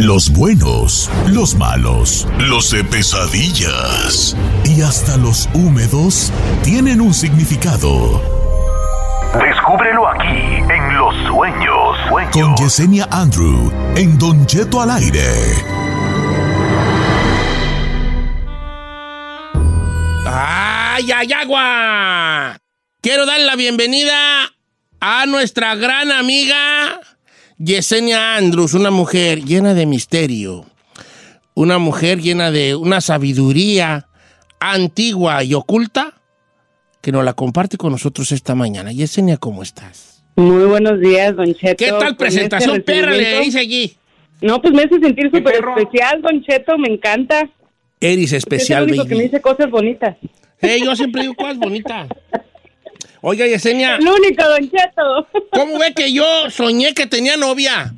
Los buenos, los malos, los de pesadillas y hasta los húmedos tienen un significado. Descúbrelo aquí en Los Sueños. Sueños. Con Yesenia Andrew en Don Cheto al aire. ¡Ay, ay, agua! Quiero dar la bienvenida a nuestra gran amiga Yesenia Andrews, una mujer llena de misterio, una mujer llena de una sabiduría antigua y oculta que nos la comparte con nosotros esta mañana. Yesenia, ¿cómo estás? Muy buenos días, Don Cheto. ¿Qué tal Con presentación este perra le hice allí? No, pues me hace sentir súper especial, Don Cheto, me encanta. Eres Usted especial, es el único que me baby. dice cosas bonitas. Hey, yo siempre digo cosas bonitas. Oiga, Yesenia, El único, Don Cheto. ¿cómo ve que yo soñé que tenía novia?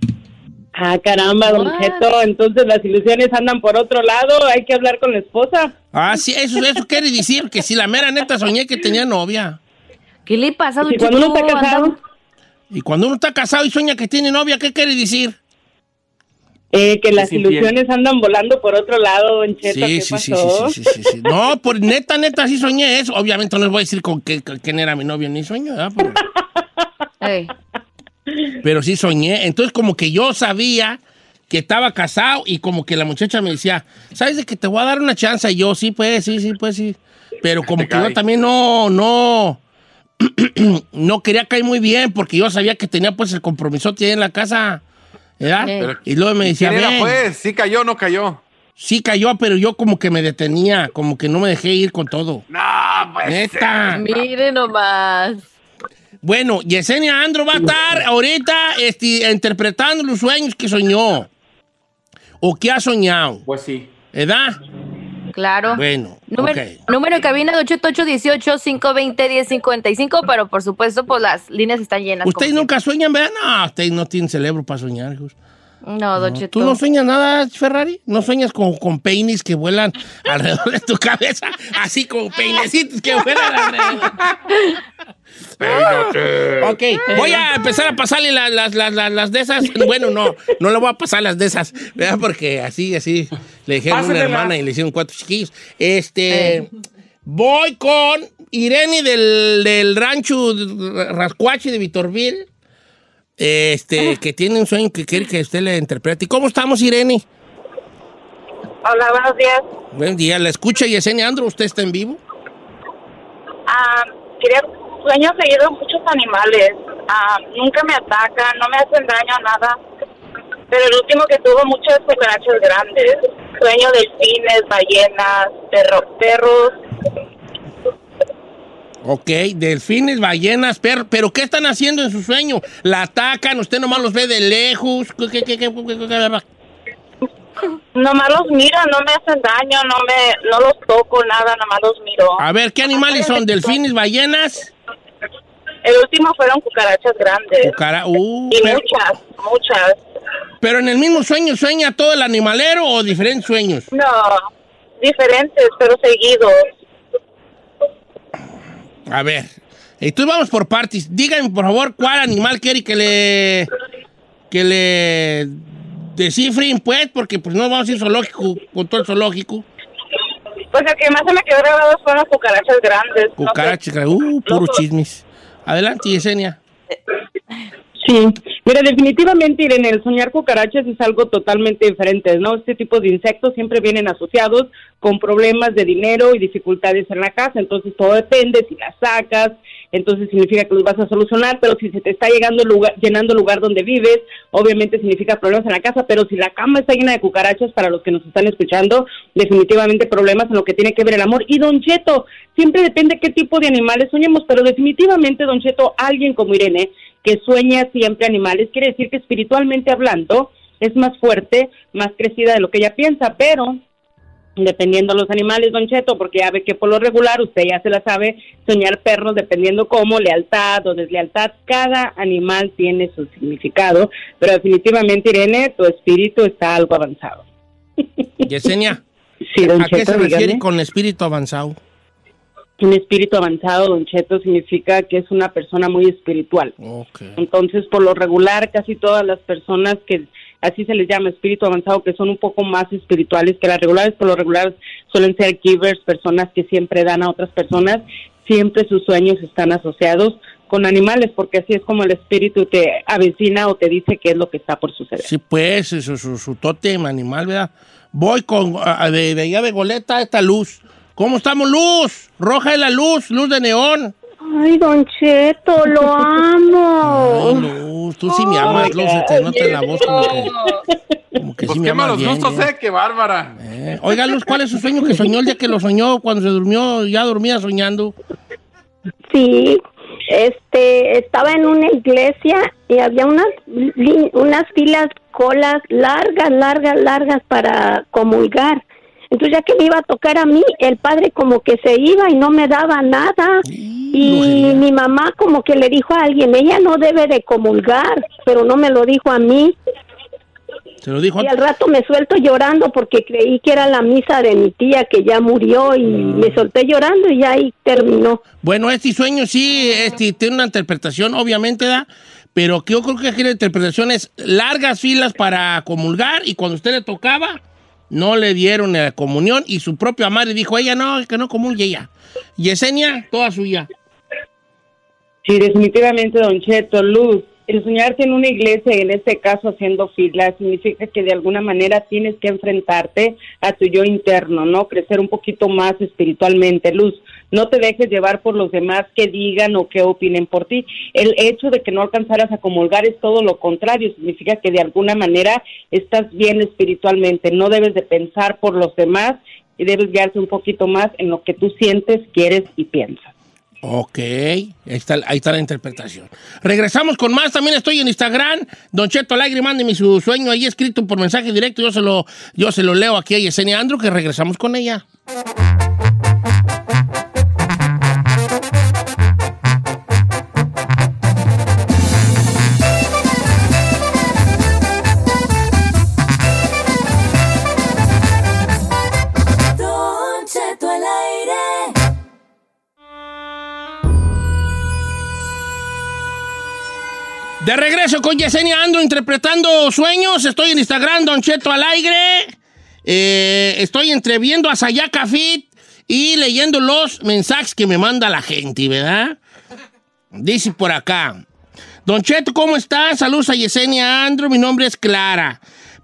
Ah, caramba, Don What? Cheto, entonces las ilusiones andan por otro lado, hay que hablar con la esposa. Ah, sí, eso, eso quiere decir que si la mera neta soñé que tenía novia. ¿Qué le pasa, don Y cuando uno está casado, Y cuando uno está casado y sueña que tiene novia, ¿qué quiere decir? Eh, que las ilusiones andan volando por otro lado, Don Cheto, ¿qué sí, sí, pasó? sí, sí, sí, sí. No, por neta, neta, sí soñé eso. Obviamente no les voy a decir con qué, con quién era mi novio ni sueño, ¿verdad? Pero, sí soñé. Entonces, como que yo sabía que estaba casado y como que la muchacha me decía, ¿sabes de que te voy a dar una chance? Y yo, sí, pues, sí, sí, pues, sí. Pero como que yo también no, no, no quería caer muy bien porque yo sabía que tenía pues el compromiso que en la casa, ¿verdad? Pero- y luego me decía, ¿Quién era, "Ven". pues? ¿Sí cayó o no cayó? Sí cayó, pero yo como que me detenía, como que no me dejé ir con todo. No, pues. Neta. mire nomás. Bueno, Yesenia Andro va a estar ahorita este, interpretando los sueños que soñó. O que ha soñado. Pues sí. ¿Verdad? Claro. Bueno, Número, ok. número de cabina de 8818-520-1055, pero por supuesto, pues las líneas están llenas. ¿Ustedes nunca sueñan, verdad? No, ustedes no tienen cerebro para soñar, hijos. No, Don No. Cheto. ¿Tú no sueñas nada, Ferrari? ¿No sueñas con, con peines que vuelan alrededor de tu cabeza? Así como peinecitos que vuelan alrededor. Ok, voy a empezar a pasarle la- las, las, las, las de esas. Bueno, no, no le voy a pasar las de esas, ¿verdad? Porque así, así le dijeron a una hermana y le hicieron cuatro chiquillos. Este, voy con Irene del, del rancho Rascuache de Vitorville, este, que tiene un sueño que quiere que usted le interprete. ¿Y cómo estamos, Irene? Hola, buenos días. Buen día, la escucha Yesenia Andro, ¿usted está en vivo? Ah, quería, sueño seguido muchos animales. Ah, nunca me atacan, no me hacen daño a nada. Pero el último que tuvo muchas cucarachas grandes. Sueño delfines, ballenas, perro, perros. Ok, delfines, ballenas, perros. ¿Pero qué están haciendo en su sueño? ¿La atacan? ¿Usted nomás los ve de lejos? ¿Qué, qué, qué, qué, qué, qué, qué? Nomás los miro, no me hacen daño, no me, no los toco, nada, nomás los miro. A ver, ¿qué animales son? ¿Delfines, ballenas? El último fueron cucarachas grandes. Cucara- uh, Y pero, muchas, muchas. pero en el mismo sueño sueña todo el animalero o diferentes sueños? No, diferentes, pero seguidos. A ver, entonces vamos por partes. Díganme, por favor, cuál animal quiere que le que le descifren, pues, porque pues no vamos a ir zoológico con todo el zoológico. Pues el que más se me quedó grabado fueron las cucarachas grandes. No. Cucarachas, uh, puro chismes. Adelante, Yesenia. Sí, mira, definitivamente, Irene, el soñar cucarachas es algo totalmente diferente, ¿no? Este tipo de insectos siempre vienen asociados con problemas de dinero y dificultades en la casa, entonces todo depende si las sacas, entonces significa que los vas a solucionar, pero si se te está llegando llenando el lugar donde vives, obviamente significa problemas en la casa, pero si la cama está llena de cucarachas, para los que nos están escuchando, definitivamente problemas en lo que tiene que ver el amor. Y Don Cheto, siempre depende qué tipo de animales soñemos, pero definitivamente, Don Cheto, alguien como Irene, que sueña siempre animales, quiere decir que espiritualmente hablando es más fuerte, más crecida de lo que ella piensa, pero dependiendo de los animales, Don Cheto, porque ya ve que por lo regular, usted ya se la sabe, soñar perros dependiendo cómo, lealtad o deslealtad, cada animal tiene su significado, pero definitivamente, Irene, tu espíritu está algo avanzado. Yesenia, Sí, Don ¿a qué se refiere con espíritu avanzado? Un espíritu avanzado, Don Cheto, significa que es una persona muy espiritual. Entonces, por lo regular, casi todas las personas que así se les llama espíritu avanzado, que son un poco más espirituales que las regulares, por lo regular suelen ser givers, personas que siempre dan a otras personas, siempre sus sueños están asociados con animales, porque así es como el espíritu te avecina o te dice qué es lo que está por suceder. Sí, pues, su, su, su tótem animal, ¿verdad? Voy con, a- allá de Goleta, esta luz. ¿Cómo estamos, luz? Roja es la luz, luz de neón. Ay, Don Cheto, lo amo. Ay, luz, tú sí me amas, luz, se te nota en la voz como que, como que Pues sí me qué amas malos bien, gustos, bien. ¿eh? Qué bárbara. Eh, Oiga, Luz, ¿cuál es su sueño que soñó el día que lo soñó? Cuando se durmió, ya dormía soñando. Sí, este, estaba en una iglesia y había unas, unas filas, colas largas, largas, largas para comulgar. Entonces ya que me iba a tocar a mí, el padre como que se iba y no me daba nada. Y mi mamá como que le dijo a alguien, ella no debe de comulgar, pero no me lo dijo a mí. Se lo dijo Y al rato me suelto llorando porque creí que era la misa de mi tía que ya murió y me solté llorando y ya ahí terminó. Bueno, este sueño sí este, tiene una interpretación, obviamente, ¿da? Pero yo creo que aquí la interpretación es largas filas para comulgar y cuando usted le tocaba, no le dieron la comunión y su propia madre dijo, ella no, que no comulgue ella. Yesenia, toda suya. Sí, definitivamente, Don Cheto, Luz. El soñarte en una iglesia, en este caso haciendo filas, significa que de alguna manera tienes que enfrentarte a tu yo interno, ¿no? Crecer un poquito más espiritualmente, Luz. No te dejes llevar por los demás que digan o que opinen por ti. El hecho de que no alcanzaras a comulgar es todo lo contrario, significa que de alguna manera estás bien espiritualmente. No debes de pensar por los demás y debes guiarte un poquito más en lo que tú sientes, quieres y piensas. Ok, ahí está, ahí está la interpretación. Regresamos con más. También estoy en Instagram. Don Cheto Alegre, mándeme su sueño ahí escrito por mensaje directo. Yo se lo, yo se lo leo aquí a Yesenia Andrew, que regresamos con ella. De regreso con Yesenia Andrew interpretando sueños. Estoy en Instagram, Don Cheto al aire. Eh, estoy entreviendo a Sayaka Fit y leyendo los mensajes que me manda la gente, ¿verdad? Dice por acá. Don Cheto, ¿cómo está? Saludos a Yesenia Andrew. Mi nombre es Clara.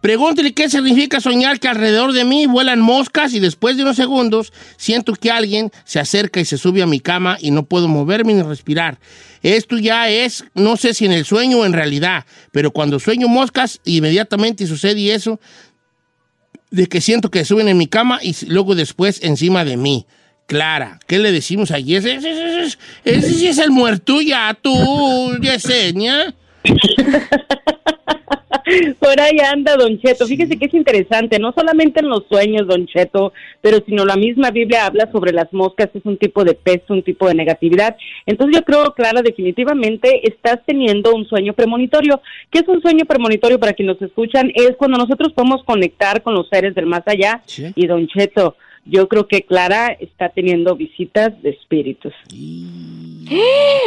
Pregúntele qué significa soñar que alrededor de mí vuelan moscas y después de unos segundos siento que alguien se acerca y se sube a mi cama y no puedo moverme ni respirar. Esto ya es, no sé si en el sueño o en realidad, pero cuando sueño moscas, inmediatamente sucede eso de que siento que suben en mi cama y luego después encima de mí. Clara, ¿qué le decimos a ese- ese sí es el muerto ya, tú, Yesenia. Por ahí anda Don Cheto. Fíjese que es interesante, no solamente en los sueños, Don Cheto, pero sino la misma Biblia habla sobre las moscas, es un tipo de peso, un tipo de negatividad. Entonces yo creo, Clara, definitivamente estás teniendo un sueño premonitorio. ¿Qué es un sueño premonitorio para quienes nos escuchan? Es cuando nosotros podemos conectar con los seres del más allá. Sí. Y Don Cheto, yo creo que Clara está teniendo visitas de espíritus.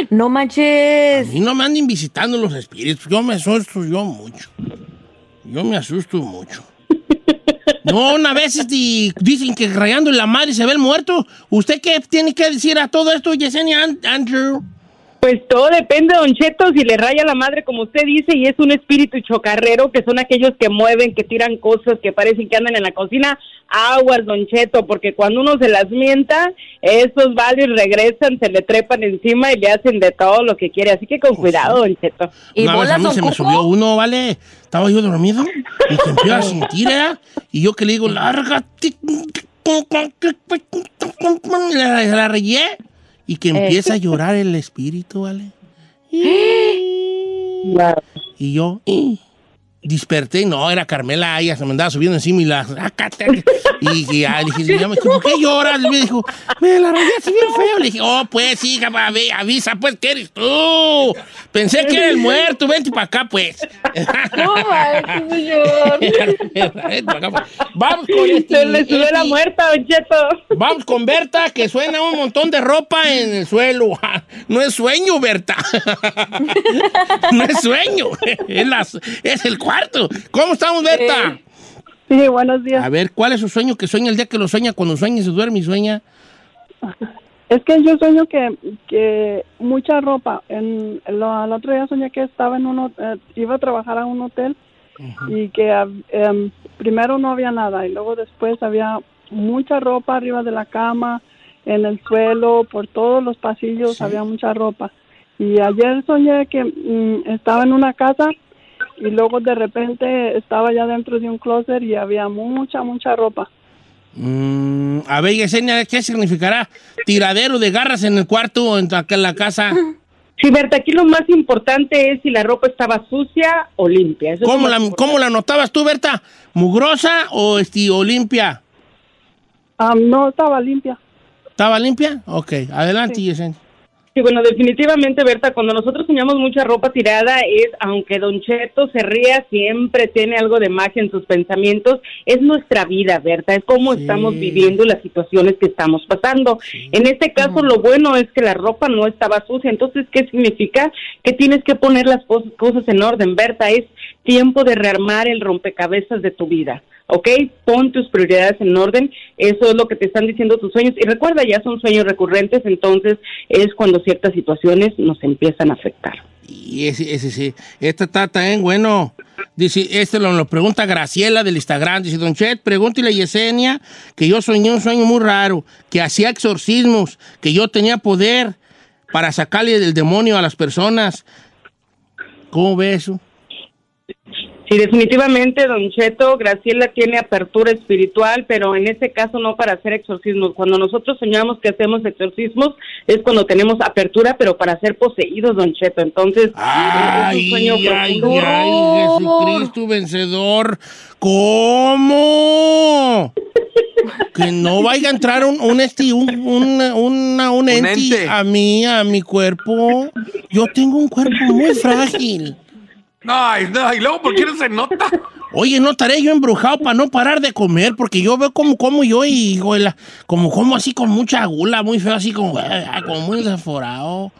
No A manches. mí no me anden visitando los espíritus. Yo me asusto yo mucho. Yo me asusto mucho. No, una vez este, dicen que rayando en la madre se ve el muerto. ¿Usted qué tiene que decir a todo esto, Yesenia An- Andrew? Pues todo depende, Don Cheto, si le raya la madre, como usted dice, y es un espíritu chocarrero, que son aquellos que mueven, que tiran cosas, que parecen que andan en la cocina, aguas, Don Cheto, porque cuando uno se las mienta, esos varios regresan, se le trepan encima y le hacen de todo lo que quiere, así que con cuidado, Don Cheto. Una vez a mí se me subió uno, ¿vale? Estaba yo dormido y que empiezo a sentir, ¿eh? Y yo que le digo, lárgate. La, la rayé y que empieza a llorar el espíritu, ¿vale? Y yo y desperté, no, era Carmela, ella se me andaba subiendo encima y la... Y, y ya, le dije, ya me dijo, ¿por qué lloras? Y me dijo, me la rayaste bien feo. Le dije, oh, pues, hija, va, ve, avisa, pues, ¿qué eres tú? Pensé que era el muerto, vente para acá, pues. No, Vente pa' acá, pues. Vamos con este... Le subió la muerta, Cheto. Vamos con Berta, que suena un montón de ropa en el suelo. No es sueño, Berta. No es sueño. Es, las- es el cuarto. ¿Cómo estamos, Berta? Sí, buenos días. A ver, ¿cuál es su sueño? Que sueña el día que lo sueña, cuando sueña y se duerme y sueña. Es que yo sueño que, que mucha ropa. En, lo, el otro día soñé que estaba en un, hot- eh, iba a trabajar a un hotel y que em, primero no había nada y luego después había mucha ropa arriba de la cama, en el suelo, por todos los pasillos había mucha ropa. Y ayer soñé que mm, estaba en una casa y luego de repente estaba ya dentro de un closet y había mucha, mucha ropa. Mm, a ver, Yesenia, ¿qué significará tiradero de garras en el cuarto o en, la casa? Sí, Berta, aquí lo más importante es si la ropa estaba sucia o limpia. Eso ¿Cómo la, ¿Cómo la notabas tú, Berta? ¿Mugrosa o, esti- o limpia? Ah, no, estaba limpia. ¿Estaba limpia? Ok, adelante, Yesenia. Sí, bueno, definitivamente, Berta, cuando nosotros soñamos mucha ropa tirada es, aunque Don Cheto se ría, siempre tiene algo de magia en sus pensamientos, es nuestra vida, Berta, es cómo estamos viviendo las situaciones que estamos pasando. En este caso, lo bueno es que la ropa no estaba sucia, entonces, ¿qué significa? Que tienes que poner las cos- cosas en orden, Berta, es tiempo de rearmar el rompecabezas de tu vida. ¿ok? Pon tus prioridades en orden, eso es lo que te están diciendo tus sueños. Y recuerda, ya son sueños recurrentes, entonces es cuando ciertas situaciones nos empiezan a afectar. Y ese, ese sí. Esta está también bueno. Dice, este lo, lo pregunta Graciela del Instagram. Dice, Don Chet, pregúntale a Yesenia que yo soñé un sueño muy raro, que hacía exorcismos, que yo tenía poder para sacarle del demonio a las personas. ¿Cómo ve eso? Sí, definitivamente, Don Cheto, Graciela tiene apertura espiritual, pero en este caso no para hacer exorcismos. Cuando nosotros soñamos que hacemos exorcismos es cuando tenemos apertura, pero para ser poseídos, Don Cheto. Entonces, es un Ay, sueño ay, profundo. ay, Jesucristo vencedor. ¿Cómo? Que no vaya a entrar un, un, esti- un, un, una- un ente ente. a mí, a mi cuerpo. Yo tengo un cuerpo muy frágil. No, y, no, y luego, ¿por qué no se nota? Oye, no estaré yo embrujado para no parar de comer, porque yo veo como como yo y la- como como así con mucha gula, muy feo, así como, ah, como muy desaforado.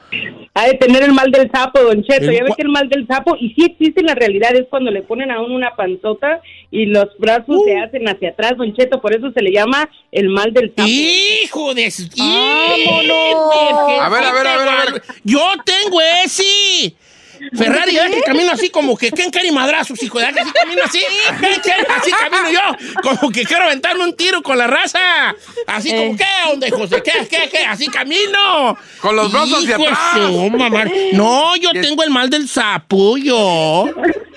Ha de tener el mal del sapo, Don Cheto. El ya ve cua- que el mal del sapo, y sí existe en la realidad, es cuando le ponen a uno una panzota y los brazos Uh. se hacen hacia atrás, Don Cheto. Por eso se le llama el mal del sapo. ¡Hijo de... su- ¡Vámonos! A ver, a ver, a ver, a ver. Yo tengo ese. Ferrari, ¿verdad que camino así como que ¿quién quiere madrazos, hijo? ¿Verdad que así camino así? ¿Quién quiere? Así camino yo. Como que quiero aventarme un tiro con la raza. Así como, ¿qué onda, de qué, qué, qué? Así camino. Con los brazos de atrás. su mamá. No, yo tengo el mal del sapo, yo.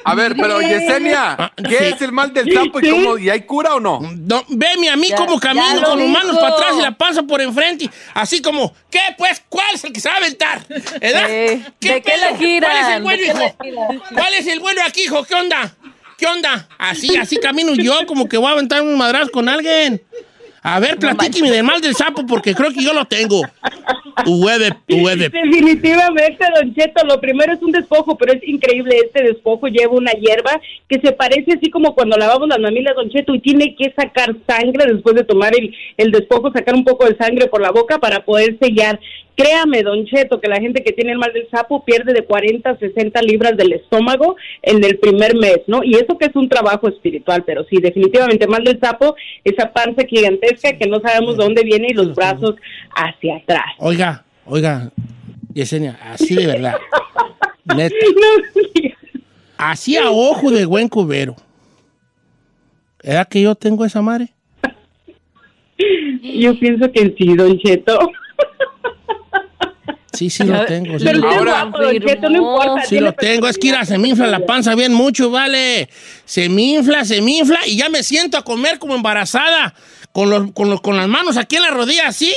A ver, pero Yesenia, Ah, ¿qué sí. es el mal del sapo y cómo? ¿Y hay cura o no? No, veme a mí Ya- como camino lo con las manos para atrás y la panza por enfrente. Así como, ¿qué pues? ¿Cuál es el que se va a aventar? ¿Verdad? Eh, ¿de qué la giran? ¿Cuál es el ¿De bueno, hijo? ¿Cuál es el bueno aquí, hijo? ¿Qué onda? ¿Qué onda? Así, así camino yo, como que voy a aventar un madrazo con alguien. A ver, platíqueme del mal del sapo, porque creo que yo lo tengo. Hueve, hueve. Definitivamente, Don Cheto, lo primero es un despojo, pero es increíble, este despojo lleva una hierba que se parece así como cuando lavamos las mamilas, Don Cheto, y tiene que sacar sangre después de tomar el, el despojo, sacar un poco de sangre por la boca para poder sellar. Créame, Don Cheto, que la gente que tiene el mal del sapo pierde de 40 a 60 libras del estómago en el primer mes, ¿no? Y eso que es un trabajo espiritual, pero sí, definitivamente mal del sapo, esa panza gigantesca que no sabemos de dónde viene y los brazos hacia atrás. Oiga, oiga, Yesenia, así de verdad. Neta. Así a ojo de buen cubero. ¿Era que yo tengo esa madre? Yo pienso que sí, Don Cheto. Sí, sí lo tengo. Sí, Pero lo, guapo, no importa. sí tiene lo tengo. Es que se me infla la panza bien mucho, vale. Se me infla, se me infla y ya me siento a comer como embarazada. Con, los, con, los- con las manos aquí en la rodilla, así.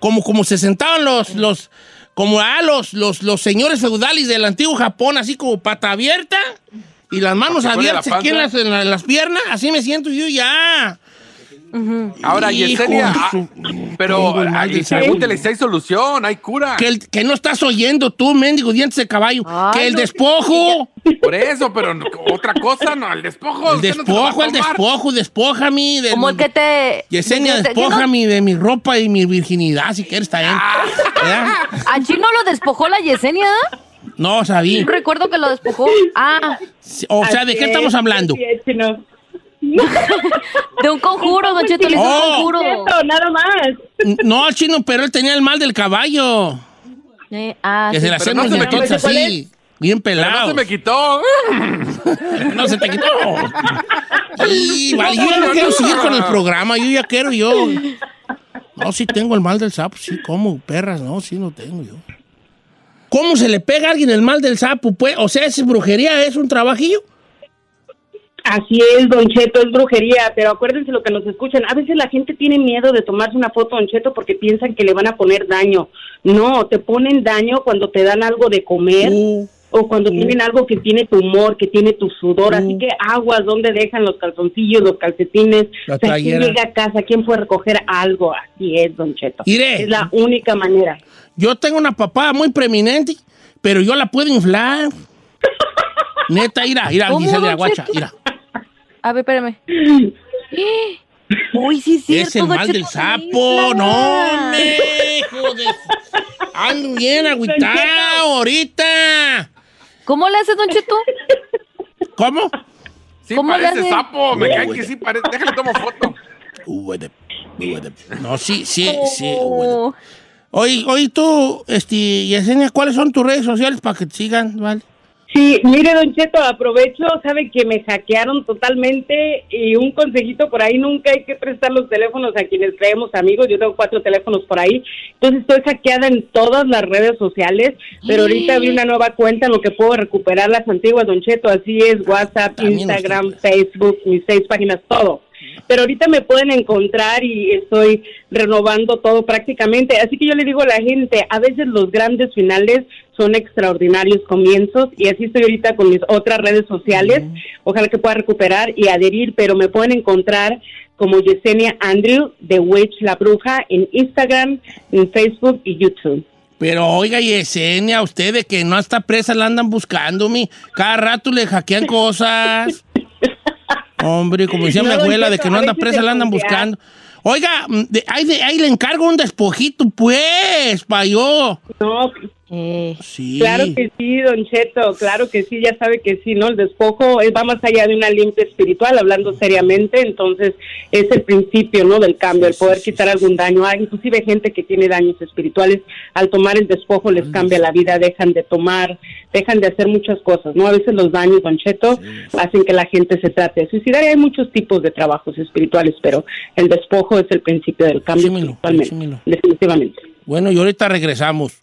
Como, como se sentaban los, los, como ah, los, los, los señores feudales del antiguo Japón, así como pata abierta y las manos la abiertas aquí en las, panza. en la- en las piernas. Así me siento yo ya. Ahora, Hijo Yesenia, ah, su- pero sabor. pregúntele si hay solución, hay cura. Que, el- que no estás oyendo tú, mendigo dientes de caballo. que el despojo. Por eso, pero no- otra cosa, no, el despojo. El usted no despojo, el despojo, despójame. De, Como el que te... Yesenia, de- de- despójame de mi ropa y mi virginidad, si quieres, está bien. ¿Verdad? ¿A Chino lo despojó la Yesenia? No, sabí. Recuerdo que lo despojó. Ah, O sea, ¿de qué estamos hablando? De un conjuro, Don Cheto, le hizo Oh. un conjuro. nada más. No, chino, pero él tenía el mal del caballo. Eh, ah, Que sí. se le hacían no los se me dientotes quitó. ¿Cuál así, bien Pero no se me quitó. No se te quitó. Y, vale, yo ya no No, quiero no. seguir con el programa, yo ya quiero yo. No, sí tengo el mal del sapo, sí, como perras, no, sí lo tengo yo. ¿Cómo se le pega a alguien el mal del sapo? Pues, o sea, ¿es brujería? ¿Es un trabajillo? Así es, Don Cheto, es brujería, pero acuérdense lo que nos escuchan. A veces la gente tiene miedo de tomarse una foto, Don Cheto, porque piensan que le van a poner daño. No, te ponen daño cuando te dan algo de comer o cuando tienen algo que tiene tu humor, que tiene tu sudor. Así que aguas, ¿dónde dejan los calzoncillos, los calcetines? La O sea, ¿quién llega a casa? ¿Quién fue a recoger algo? Así es, Don Cheto. Mire. Es la única manera. Yo tengo una papada muy preeminente, pero yo la puedo inflar. Neta, mira, ¿Cómo, Giselle, guacha, Cheto? A ver, espérame. Uy, sí, sí. Es el mal del sapo, no, me, hijo de... Ando bien agüitado ahorita. ¿Cómo le haces, Don Cheto? ¿Cómo? Sí, ¿Cómo le parece hace? sapo. Me cae que sí parece. Déjale tomo foto. No, sí, sí, sí. Oh. Oye, oye, tú, este, Yesenia, ¿cuáles son tus redes sociales para que te sigan, vale? Sí, mire, Don Cheto, aprovecho, sabe que me hackearon totalmente y un consejito por ahí, nunca hay que prestar los teléfonos a quienes creemos amigos, yo tengo cuatro teléfonos por ahí, entonces estoy hackeada en todas las redes sociales, pero ahorita abrí una nueva cuenta en lo que puedo recuperar las antiguas, Don Cheto, así es, WhatsApp, También Instagram, Facebook, mis seis páginas, todo. Pero ahorita me pueden encontrar y estoy renovando todo prácticamente. Así que yo le digo a la gente, a veces los grandes finales son extraordinarios comienzos y así estoy ahorita con mis otras redes sociales. Ojalá que pueda recuperar y adherir, pero me pueden encontrar como Yesenia Andrew de Witch La Bruja en Instagram, en Facebook y YouTube. Pero oiga, Yesenia, usted de que no está presa la andan buscando, mi. Cada rato le hackean cosas. Hombre, como decía No, mi abuela, de que no anda presa la andan buscando. Oiga, mm, de- ahí, de- ahí le encargo un despojito, pues, pa' yo. No, Sí. Claro que sí, Don Cheto, claro que sí, ya sabe que sí, ¿no? El despojo es- va más allá de una limpia espiritual, hablando seriamente, entonces es el principio, ¿no? Del cambio, el poder quitar algún daño. Hay inclusive gente que tiene daños espirituales, al tomar el despojo les cambia la vida, dejan de tomar, dejan de hacer muchas cosas, ¿no? A veces los daños, Don Cheto, hacen que la gente se trate de suicidar y hay muchos tipos de trabajos espirituales, pero el despojo es el principio del cambio espiritualmente, definitivamente. Bueno, y ahorita regresamos.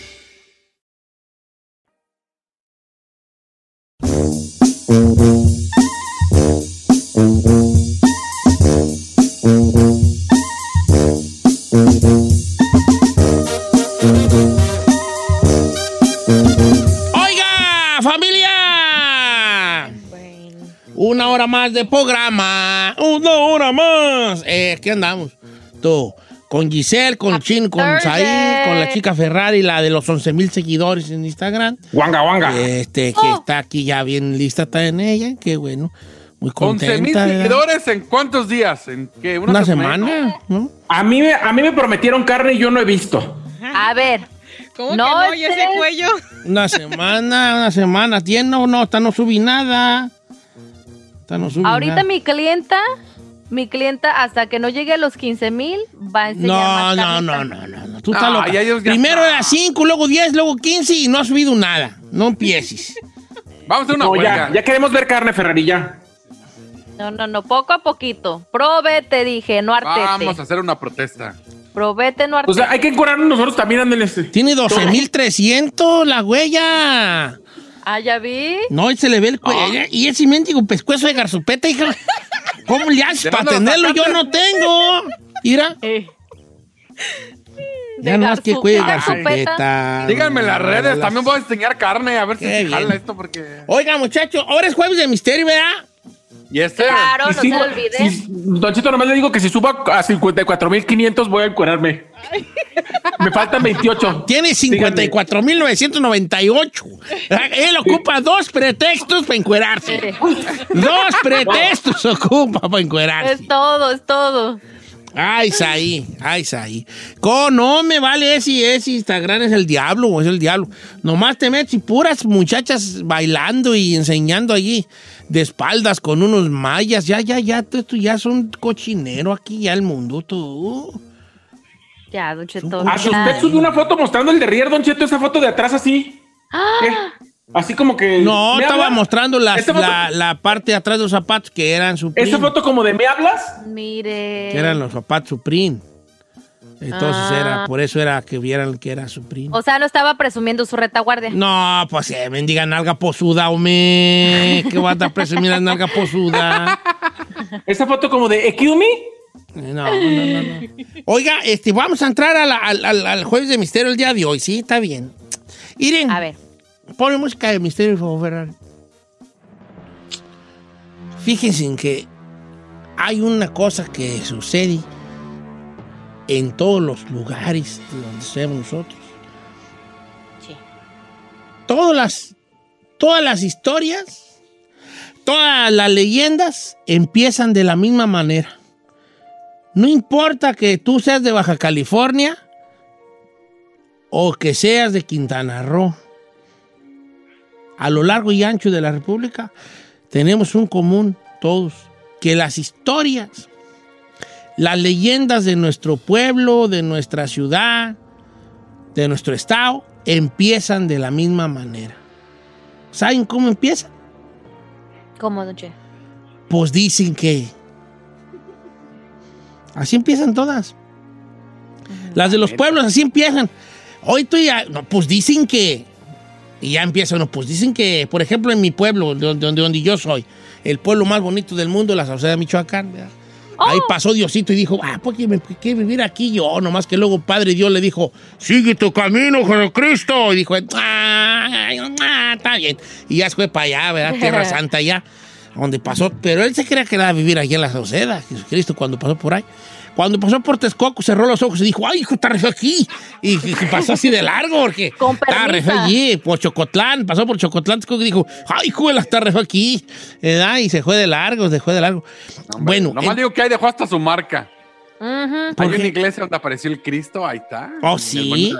Hora más de programa. Una hora más. Eh, aquí andamos. Tú, con Giselle, con Chin, con Saí, con la chica Ferrari, la de los 11 mil seguidores en Instagram. Wanga, wanga. Este, que está aquí ya bien lista está en ella. Qué bueno. Muy 11 mil contenta. seguidores en cuántos días? ¿En qué? Una semana, ¿no? A mí, me- a mí me prometieron carne y yo no he visto. A ver. ¿Cómo no, que no? ¿Y ese estés- cuello? Una semana, una semana. ¿Tiene no? No, esta no subí nada. Esta no subí Ahorita nada. mi clienta, mi clienta, hasta que no llegue a los 15 mil, va a enseñar No, más no, no, no, no, no. Tú estás loca. ya ellos ya Primero era 5, luego 10, luego 15 y no ha subido nada. No empieces. Vamos a hacer una No, huelga. ya, ya queremos ver carne, Ferrari, ya. No, no, no, poco a poquito. Probete, dije, no artete. Vamos a hacer una protesta. Probete, no O artete. sea, hay que encuadrarnos nosotros también, ándale. Tiene 12.300 la huella. Ah, ya vi. No, y se le ve el cuello. Y ese mendigo pescuezo de garzopeta, hija. ¿Cómo le haces ¿De para tenerlo? Yo no tengo. Mira. Eh. Ya no más que cuello de garzopeta. garzopeta. Díganme en las redes, también voy a enseñar carne, a ver si se jala esto porque... Oiga, muchachos, ahora es jueves de misterio, ¿verdad? Y este... Claro, no sí, se lo olvide. si- Don Chito, nomás le digo que si suba a 54.500 voy a encuadrarme. Me faltan 28. Tiene 54.998. Él ocupa dos pretextos para encuerarse. Dos pretextos ocupa para encuerarse. Es todo, es todo. Ay, Saí, ay, Saí. Co, no me vale ese, ese Instagram es el diablo, es el diablo. Nomás te metes y puras muchachas bailando y enseñando allí de espaldas con unos mayas. Ya, ya, ya, tú, tú ya son cochinero aquí, ya el mundo, tú. Ya, Don Cheto. A ya. usted subió una foto mostrando el de Rier, Don Cheto, esa foto de atrás así. ¿Qué? Así como que. No, ¿me estaba hablas? mostrando las- Esa foto- la, la parte de atrás de los zapatos que eran Supreme. Esa foto como de ¿me hablas? Mire. Que eran los zapatos Supreme. Entonces Ah. era, por eso era que vieran que era Supreme. O sea, no estaba presumiendo su retaguardia. No, pues eh, bendiga nalga posuda, hombre. Que va a estar presumiendo la nalga posuda. Esa foto como de Ekiumi. No, no, no, no. Oiga, este, vamos a entrar a la- al, al- al jueves de misterio el día de hoy, ¿sí? Está bien. Iren, A ver. Pone música de misterio, por favor, Ferrari. Fíjense en que hay una cosa que sucede en todos los lugares de donde estemos nosotros. Sí. Todas las, todas las historias, todas las leyendas empiezan de la misma manera. No importa que tú seas de Baja California o que seas de Quintana Roo. A lo largo y ancho de la República tenemos un común todos, que las historias, las leyendas de nuestro pueblo, de nuestra ciudad, de nuestro estado empiezan de la misma manera. ¿Saben cómo empiezan? ¿Cómo, Don Che? Pues dicen que. Así empiezan todas. Las de los pueblos así empiezan. Hoy tú ya. No, pues dicen que. Y ya empiezan, no, pues dicen que, por ejemplo, en mi pueblo, de donde, donde, donde yo soy, el pueblo más bonito del mundo, la Sauceda, Michoacán, ¿verdad? Ahí pasó Diosito y dijo, ah, ¿por qué me por qué vivir aquí yo? Nomás que luego Padre Dios le dijo, sigue tu camino, Jesucristo. Y dijo, ah, está bien. Y ya fue para allá, ¿verdad? Tierra Santa allá, donde pasó. Pero él se creía que era vivir allí en la Sauceda, Jesucristo, cuando pasó por ahí. Cuando pasó por Texcoco, cerró los ojos y dijo, ay, hijo, está re aquí. Y, y pasó así de largo, porque Con está re allí. Por Chocotlán, pasó por Chocotlán, Texcoco y dijo, ay, hijo, está re aquí. ¿verdad? Y se fue de largo, se fue de largo. bueno, Nomás digo que ahí dejó hasta su marca. Ujú. Hay ¿Por una iglesia donde apareció el Cristo, ahí está. Oh, ¿sí?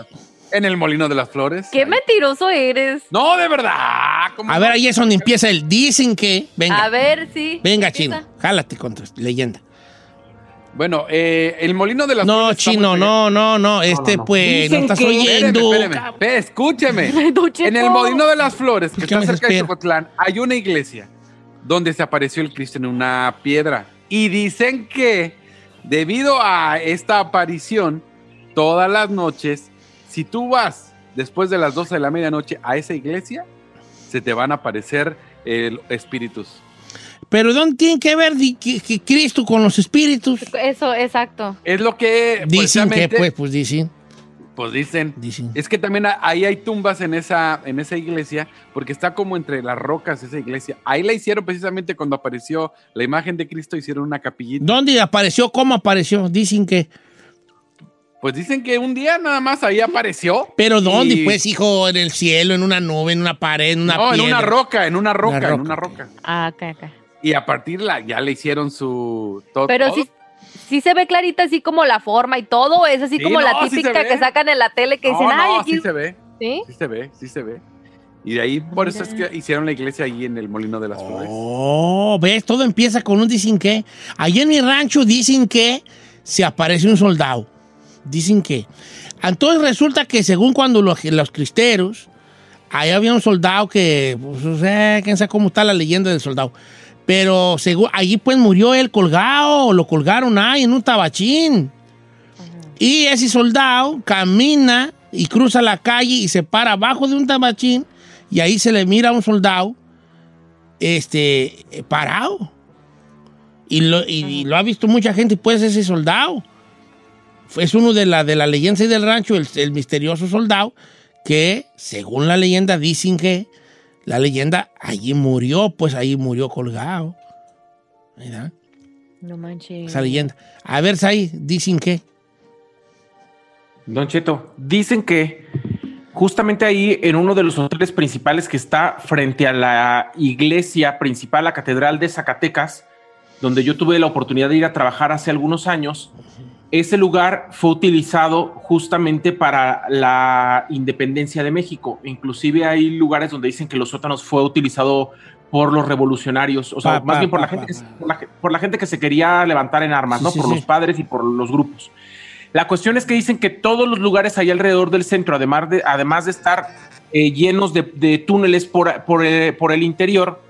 En el molino de las flores. Qué mentiroso eres. No, de verdad. ¿cómo A ver, ahí es donde empieza el dicen que. Venga, A ver, sí. venga, chino. Jálate con tu leyenda. Bueno, eh, el molino de las No, chino, no, no, no. Este, no. pues, no Dicen estás que- oyendo. Espéreme, escúcheme. En el molino de las flores, que ¿Por qué está cerca de? Chocotlán, hay una iglesia donde se apareció el Cristo en una piedra. Y dicen que debido a esta aparición, todas las noches, si tú vas después de las 12 de la medianoche a esa iglesia, se te van a aparecer eh, espíritus. Pero ¿dónde tiene que ver di- que- que Cristo con los espíritus? Eso, exacto. Es lo que Dicen que, pues, pues dicen. Pues dicen. Dicen. Es que también ahí hay tumbas en esa, en esa iglesia, porque está como entre las rocas esa iglesia. Ahí la hicieron precisamente cuando apareció la imagen de Cristo, hicieron una capillita. ¿Dónde apareció? ¿Cómo apareció? Dicen que. Pues dicen que un día nada más ahí apareció. ¿Pero dónde? Y- Pues, hijo, en el cielo, en una nube, en una pared, en una no, en piedra. una roca, en una roca, Una en una roca. Ah, ok, ok. Y a partir la, ya le hicieron su... todo- Pero todo. sí, sí se ve clarita así como la forma y todo. Es así Sí, como la no, típica que sacan en la tele que No, dicen, no, ay, aquí. sí se ve. ¿Sí? Sí se ve, sí se ve. Y de ahí, por eso es que hicieron la iglesia ahí en el Molino de las Flores. Oh, ves, todo empieza con un dicen que. Allí en mi rancho dicen que se aparece un soldado. Dicen que. Entonces resulta que según cuando los, los cristeros, ahí había un soldado que, pues, o sea, quién sabe cómo está la leyenda del soldado. Pero según, allí pues murió él colgado, lo colgaron ahí en un tabachín. Y ese soldado camina y cruza la calle y se para abajo de un tabachín y ahí se le mira a un soldado este, parado. Y lo, y- y lo ha visto mucha gente, pues, ese soldado. Es uno de la, de la leyenda del rancho, el, el misterioso soldado, que, según la leyenda, dicen que la leyenda allí murió, pues ahí murió colgado. ¿Verdad? No manches. Esa leyenda. A ver, Sai, dicen que. Don Cheto, dicen que justamente ahí en uno de los hoteles principales que está frente a la iglesia principal, la Catedral de Zacatecas, donde yo tuve la oportunidad de ir a trabajar hace algunos años, ese lugar fue utilizado justamente para la independencia de México. Inclusive hay lugares donde dicen que los sótanos fue utilizado por los revolucionarios, o sea, Pa, más pa, bien por pa, la, gente que, se- por, la, por la gente que se quería levantar en armas, Sí, ¿no? sí, por sí. los padres y por los grupos. La cuestión es que dicen que todos los lugares ahí alrededor del centro, además de, además de estar eh, llenos de, de túneles por, por, eh, por el interior,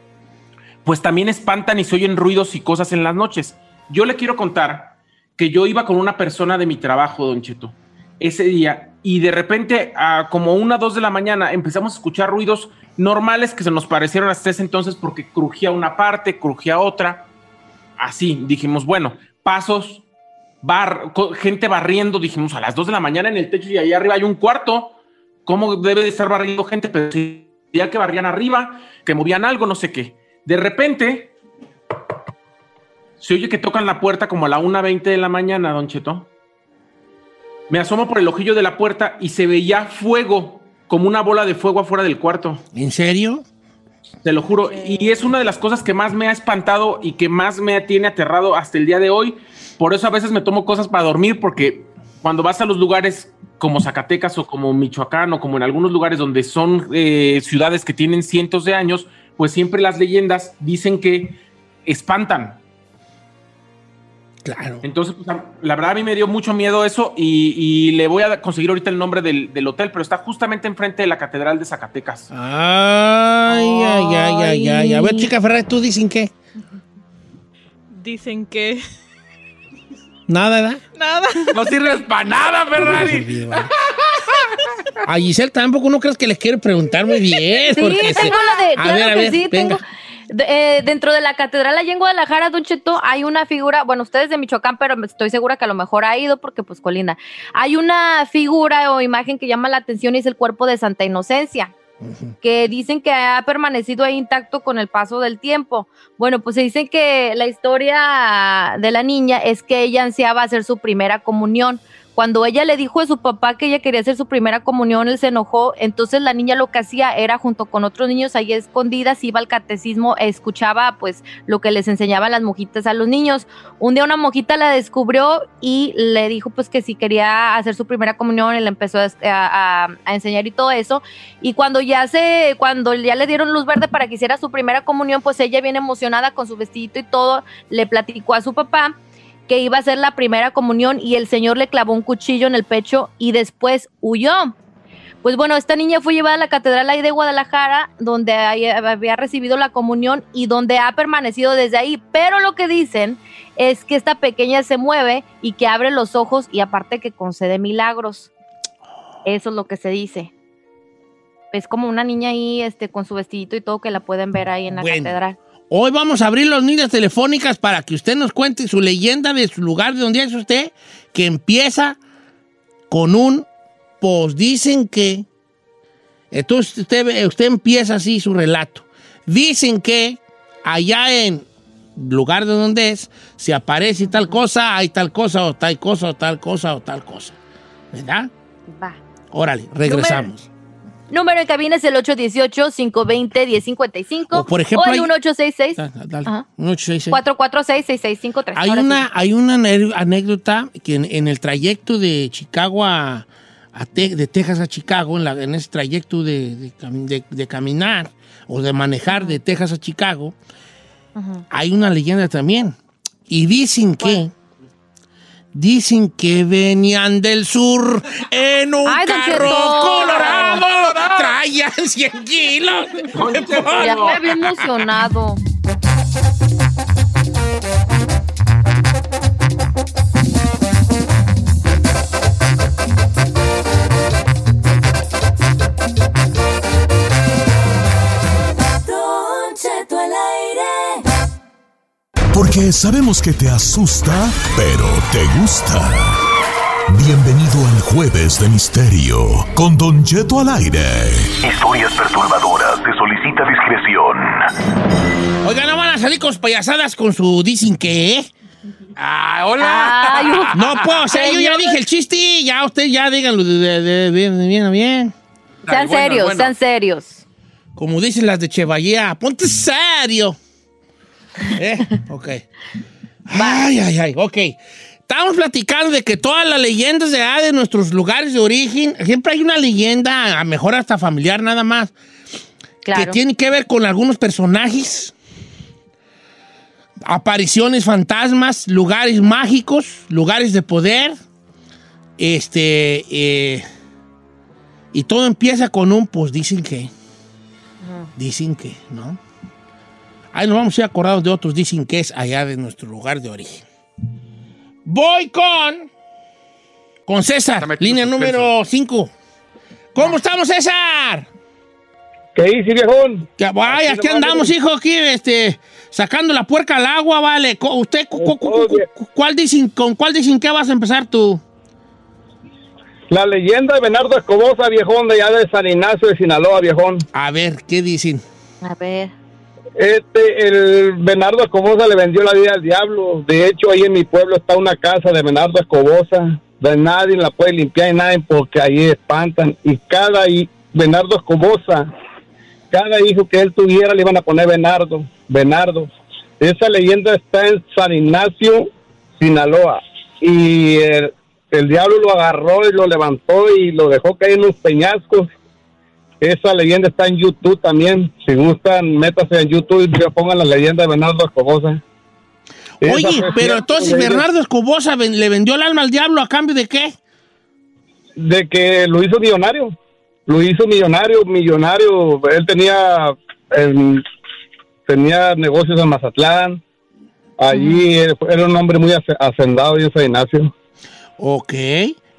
pues también espantan y se oyen ruidos y cosas en las noches. Yo le quiero contar que yo iba con una persona de mi trabajo, don Cheto, ese día, y de repente, como una, dos de la mañana, empezamos a escuchar ruidos normales que se nos parecieron hasta ese entonces porque crujía una parte, crujía otra. Así, dijimos, bueno, pasos, bar, gente barriendo, dijimos, a las dos de la mañana en el techo y ahí arriba hay un cuarto. ¿Cómo debe de estar barriendo gente? Pero si ya que barrían arriba, que movían algo, no sé qué. De repente, se oye que tocan la puerta como a la 1.20 de la mañana, don Cheto. Me asomo por el ojillo de la puerta y se veía fuego, como una bola de fuego afuera del cuarto. ¿En serio? Te lo juro. Y es una de las cosas que más me ha espantado y que más me tiene aterrado hasta el día de hoy. Por eso a veces me tomo cosas para dormir, porque cuando vas a los lugares como Zacatecas o como Michoacán o como en algunos lugares donde son eh, ciudades que tienen cientos de años, pues siempre las leyendas dicen que espantan. Claro. Entonces, pues, a- la verdad a mí me dio mucho miedo eso y, y le voy a conseguir ahorita el nombre del, del hotel, pero está justamente enfrente de la Catedral de Zacatecas. Ay, ay, ay, ay, ay. A ver, chica Ferrari, tú dicen qué. Dicen que. Nada, ¿verdad? Nada. No sirves para nada, Ferrari. A Giselle tampoco no crees que les quiero preguntar muy bien. Sí, porque se- tengo la de. A Claro ver, a ver, sí, venga. tengo. De- eh, dentro de la catedral allá en Guadalajara, Don Cheto, hay una figura, bueno, ustedes de Michoacán, pero estoy segura que a lo mejor ha ido porque pues colina. Hay una figura o imagen que llama la atención y es el cuerpo de Santa Inocencia que dicen que ha permanecido ahí intacto con el paso del tiempo. Bueno, pues se dice que la historia de la niña es que ella ansiaba hacer su primera comunión. Cuando ella le dijo a su papá que ella quería hacer su primera comunión, él se enojó. Entonces la niña lo que hacía era junto con otros niños ahí escondidas, iba al catecismo, escuchaba pues lo que les enseñaban las mojitas a los niños. Un día una mojita la descubrió y le dijo pues que si quería hacer su primera comunión, le empezó a, a- a enseñar y todo eso. Y cuando ya se, cuando ya le dieron luz verde para que hiciera su primera comunión, pues ella bien emocionada con su vestidito y todo, le platicó a su papá que iba a hacer la primera comunión y el señor le clavó un cuchillo en el pecho y después huyó. Pues bueno, esta niña fue llevada a la catedral ahí de Guadalajara, donde había recibido la comunión y donde ha permanecido desde ahí. Pero lo que dicen es que esta pequeña se mueve y que abre los ojos y aparte que concede milagros. Eso es lo que se dice. Es como una niña ahí este, con su vestidito y todo que la pueden ver ahí en la Bueno. catedral. Hoy vamos a abrir las líneas telefónicas para que usted nos cuente su leyenda de su lugar de donde es usted, que empieza con un, pues dicen que, entonces usted, usted empieza así su relato. Dicen que allá en lugar de donde es, se aparece tal cosa, hay tal cosa, o tal cosa, o tal cosa, o tal cosa. ¿Verdad? Va. Órale, regresamos. Número en cabina es el 818-520-1055. O, por ejemplo, o el hay- 1866. Da- da- dale. Ajá. Un 866. 446-6653. Hay Ahora una, sí. hay una anécdota que en, en el trayecto de Chicago a, a Te- de Texas a Chicago, en, la- en ese trayecto de, de cami- de- de caminar o de manejar de Texas a Chicago, hay una leyenda también. Y dicen que, dicen que venían del sur en un Ay, carro colorado, traían 100 kilos. Ya me había emocionado. Porque sabemos que te asusta, pero te gusta. Bienvenido al Jueves de Misterio con Don Cheto al aire. Historias perturbadoras. Se solicita discreción. Oigan, no van a salir con payasadas con su dicen que. Ah, hola. Ay, No puedo, o sea, yo ya dije el chiste, ya usted ya díganlo de, de- de- bien, bien, bien. Sean bueno, serios, bueno. sean serios. Como dicen las de Chevallea, ponte serio. ¿Eh? Ok. Ay, ay, ay, ok. Estamos platicando de que todas las leyendas de, ah, de nuestros lugares de origen, siempre hay una leyenda, a mejor hasta familiar nada más, que tiene que ver con algunos personajes, apariciones, fantasmas, lugares mágicos, lugares de poder. Este, eh, y todo empieza con un, pues dicen que, dicen que, ¿no? Ahí nos vamos a ir acordados de otros, dicen que es allá de nuestro lugar de origen. Voy con, con César, línea número 5. ¿Cómo estamos, César? ¿Qué dice, viejón? Que, vaya, Aquí andamos, hijo, aquí, este, sacando la puerca al agua, vale. ¿Usted cu- cu- cu- cu- cuál dicen, con cuál dicen que vas a empezar tú? La leyenda de Bernardo Escobosa, viejón, de allá de San Ignacio de Sinaloa, viejón. A ver, ¿qué dicen? A ver. Este, el Bernardo Escobosa le vendió la vida al diablo. De hecho, ahí en mi pueblo está una casa de Bernardo Escobosa. De nadie la puede limpiar y nadie porque ahí espantan. Y cada hi- Bernardo Escobosa, cada hijo que él tuviera le iban a poner Bernardo, Bernardo. Esa leyenda está en San Ignacio, Sinaloa. Y el, el diablo lo agarró y lo levantó y lo dejó caer en unos peñascos. Esa leyenda está en YouTube también. Si gustan, métase en YouTube y pongan la leyenda de Bernardo Escobosa. Esa Oye, pero entonces Bernardo Escobosa ven- le vendió el alma al diablo a cambio de qué? De que lo hizo millonario. Lo hizo millonario, millonario. Él tenía, em, tenía negocios en Mazatlán. Allí era un hombre muy hace- hacendado y en San Ignacio. Ok.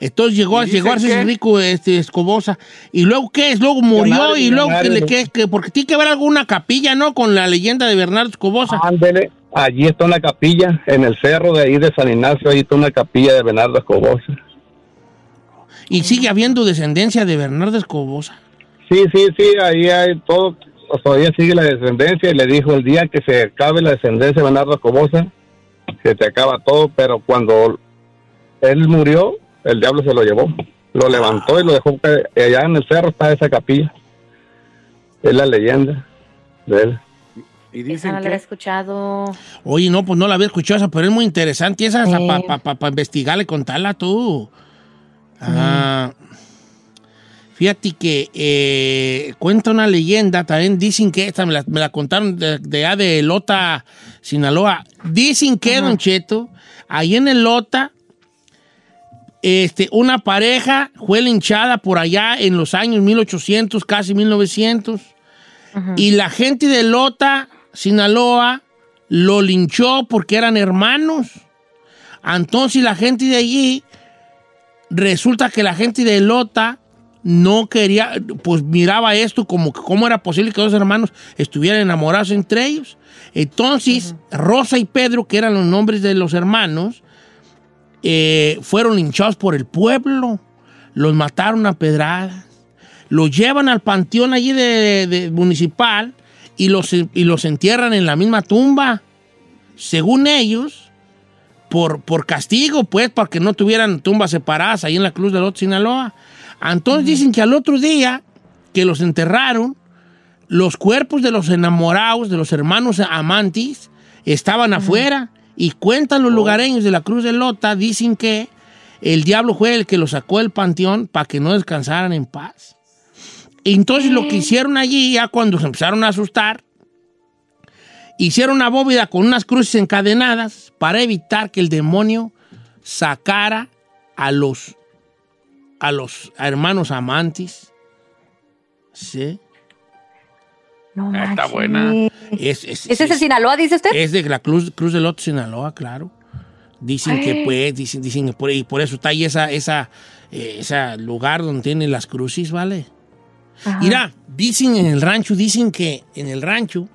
Entonces llegó, a- ¿Y llegó a ser rico este Escobosa. ¿Y luego qué es? Luego murió y luego que le que, que- porque tiene que haber alguna capilla, ¿no? Con la leyenda de Bernardo Escobosa. Ándele, allí está una capilla, en el cerro de ahí de San Ignacio, ahí está una capilla de Bernardo Escobosa. Y sigue habiendo descendencia de Bernardo Escobosa. Sí, sí, sí, ahí hay todo, sea, todavía sigue la descendencia y le dijo el día que se acabe la descendencia de Bernardo Escobosa, se te acaba todo, pero cuando él murió, el diablo se lo llevó, lo levantó y lo dejó que allá en el cerro está esa capilla. Es la leyenda de él. Y Esa dicen no la había escuchado. Oye, no, pues no la había escuchado esa, pero es muy interesante esa Sí. para investigarla y contarla tú. Ah, fíjate que eh, cuenta una leyenda, también dicen que, esta me la, me la contaron de, de, allá de Lota, Sinaloa. Dicen que, Don Cheto, ahí en el Lota, este, una pareja fue linchada por allá en los años 1800, casi 1900. Y la gente de Lota, Sinaloa, lo linchó porque eran hermanos. Entonces la gente de allí, resulta que la gente de Lota no quería, pues miraba esto como que cómo era posible que dos hermanos estuvieran enamorados entre ellos. Entonces, Rosa y Pedro, que eran los nombres de los hermanos, eh, fueron linchados por el pueblo. Los mataron a pedradas. Los llevan al panteón allí de, de municipal y los, y los entierran en la misma tumba. Según ellos, por, por castigo, pues, para que no tuvieran tumbas separadas ahí en la Cruz del Otro, Sinaloa. Entonces dicen que al otro día que los enterraron, los cuerpos de los enamorados, de los hermanos amantes, estaban afuera. Y cuentan los lugareños de la Cruz de Lota, dicen que el diablo fue el que los sacó del panteón para que no descansaran en paz. Entonces lo que hicieron allí, ya cuando se empezaron a asustar, hicieron una bóveda con unas cruces encadenadas para evitar que el demonio sacara a los, a los hermanos amantes. ¿Sí? No Ah, está buena. Es, es- ¿Ese es el Sinaloa, dice usted? es de la Cruz, Cruz del Otro, Sinaloa, claro. Dicen que pues, dicen, dicen que por, y por eso está ahí esa, esa, eh, ese lugar donde tienen las crucis, ¿vale? Ajá. Mira, dicen en el rancho, dicen que en el rancho,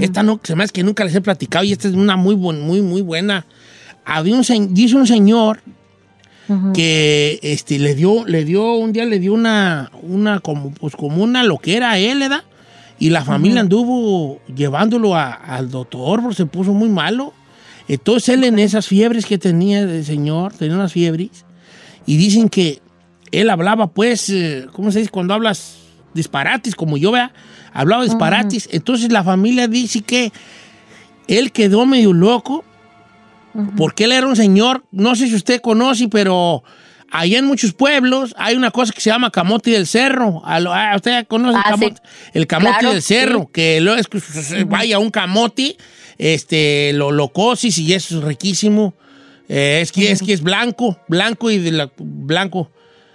esta no, se me hace que nunca les he platicado y esta es una muy, buen- muy, muy buena. Había un, se- dice un señor que este, le dio, le dio, un día le dio una, una como, pues como una loquera a él, ¿verdad? Y la familia anduvo llevándolo a- al doctor porque se puso muy malo. Entonces él en esas fiebres que tenía el señor, tenía unas fiebres, y dicen que él hablaba pues, eh, ¿cómo se dice? Cuando hablas disparates, como yo vea, hablaba disparates. Entonces la familia dice que él quedó medio loco porque él era un señor, no sé si usted conoce, pero allá en muchos pueblos hay una cosa que se llama camote del cerro. Lo- ah, ¿Usted conoce Ah, el sí. camote? El camote Claro, del cerro, sí. que luego es que vaya un camote, este, lo, lo coces y eso es riquísimo. Eh, es, que, es que es blanco, blanco y de la, blanco.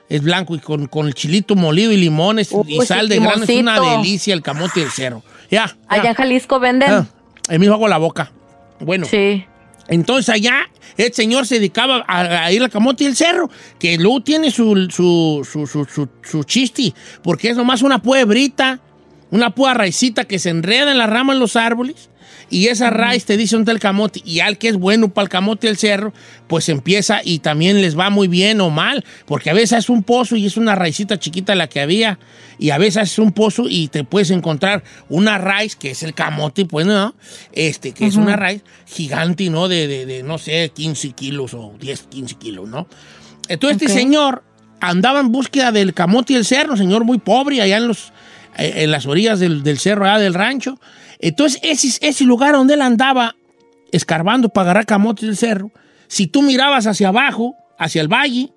Es blanco y con, con el chilito molido y limones y sal de grano. Es una delicia el camote del cerro. Ya. ya. Allá en Jalisco venden. Ah, el mismo hago la boca. Bueno. Sí. Entonces allá el señor se dedicaba a, a ir al camote y el cerro, que luego tiene su, su, su, su, chiste, porque es nomás una puebrita, una púa raicita que se enreda en la rama de los árboles, y esa raíz te dice dónde el camote, y al que es bueno para el camote del cerro, pues empieza y también les va muy bien o mal, porque a veces es un pozo y es una raicita chiquita la que había, y a veces es un pozo y te puedes encontrar una raíz, que es el camote, pues no, este, que es una raíz gigante, ¿no? De, de, de, no sé, 15 kilos o 10, 15 kilos, ¿no? Entonces este señor andaba en búsqueda del camote y el cerro, señor muy pobre, allá en, los, eh, en las orillas del, del cerro, allá del rancho. Entonces ese, ese lugar donde él andaba escarbando para agarrar camote del cerro, si tú mirabas hacia abajo, hacia el valle,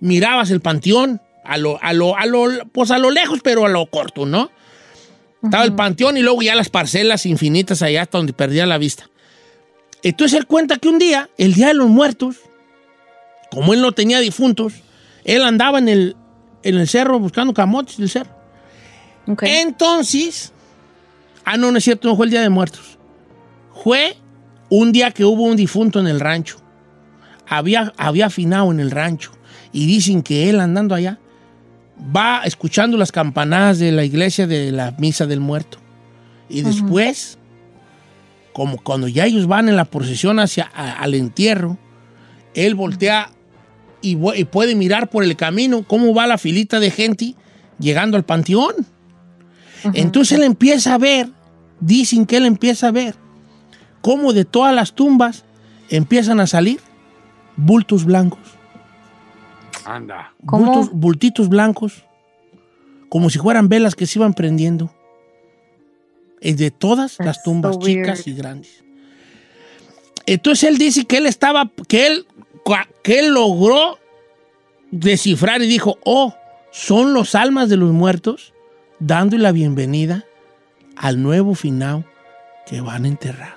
mirabas el panteón, a lo, a lo, a lo, pues a lo lejos, pero a lo corto, ¿no? Estaba el panteón y luego ya las parcelas infinitas allá hasta donde perdía la vista. Entonces él cuenta que un día, el día de los muertos, como él no tenía difuntos, él andaba en el, en el cerro buscando camotes del cerro. Entonces, ah, no, no es cierto, no fue el día de muertos. Fue un día que hubo un difunto en el rancho. Había, había afinado en el rancho. Y dicen que él andando allá va escuchando las campanadas de la iglesia de la misa del muerto. Y después, como cuando ya ellos van en la procesión hacia a- al entierro, él voltea y, puede mirar por el camino cómo va la filita de gente llegando al panteón. Entonces él empieza a ver, dicen que él empieza a ver, cómo de todas las tumbas empiezan a salir bultos blancos. Anda. Bultos- bultitos blancos, como si fueran velas que se iban prendiendo. Es de todas las tumbas, so chicas y grandes. Entonces él dice que él estaba, que él, que él logró descifrar y dijo, oh, son los almas de los muertos dando la bienvenida al nuevo final que van a enterrar.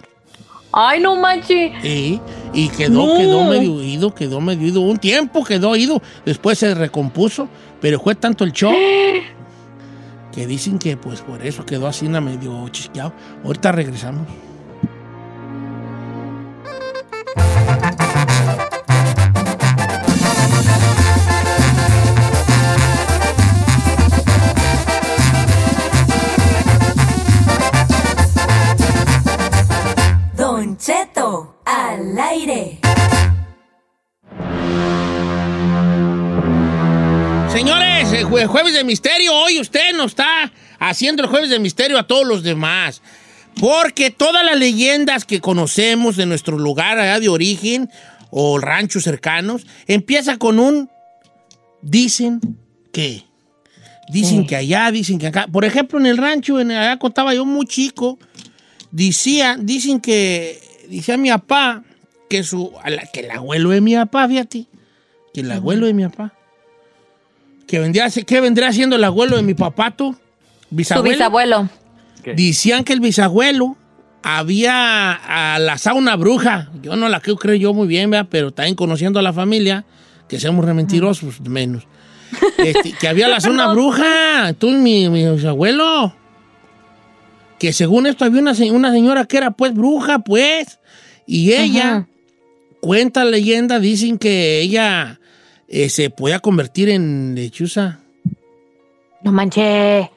Ay, no manches. Y, y quedó, No. quedó medio oído, quedó medio oído. Un tiempo quedó oído, después se recompuso, pero fue tanto el show que dicen que pues por eso quedó así una medio chisqueado. Ahorita regresamos. Cheto, al aire. Señores, el jue- jueves de misterio, hoy usted nos está haciendo el jueves de misterio a todos los demás. Porque todas las leyendas que conocemos de nuestro lugar allá de origen o ranchos cercanos, empieza con un dicen que. Dicen que allá, dicen que acá. Por ejemplo, en el rancho, en allá contaba yo muy chico, decía, dicen que, decía mi papá, que, su, a la- que el abuelo de mi papá, fíjate, que el abuelo de mi papá, que vendría, ¿qué vendría siendo el abuelo de mi papá, tú? Su ¿Bisabuelo? bisabuelo. Decían que el bisabuelo había alazado una bruja. Yo no la creo, creo yo muy bien, ¿verdad? pero también conociendo a la familia, que seamos re mentirosos, menos. Este, que había alazado una bruja. Entonces mi, mi bisabuelo, que según esto había una, una señora que era pues bruja, pues, y ella, Ajá. cuenta la leyenda, dicen que ella eh, se podía convertir en lechuza. No manches.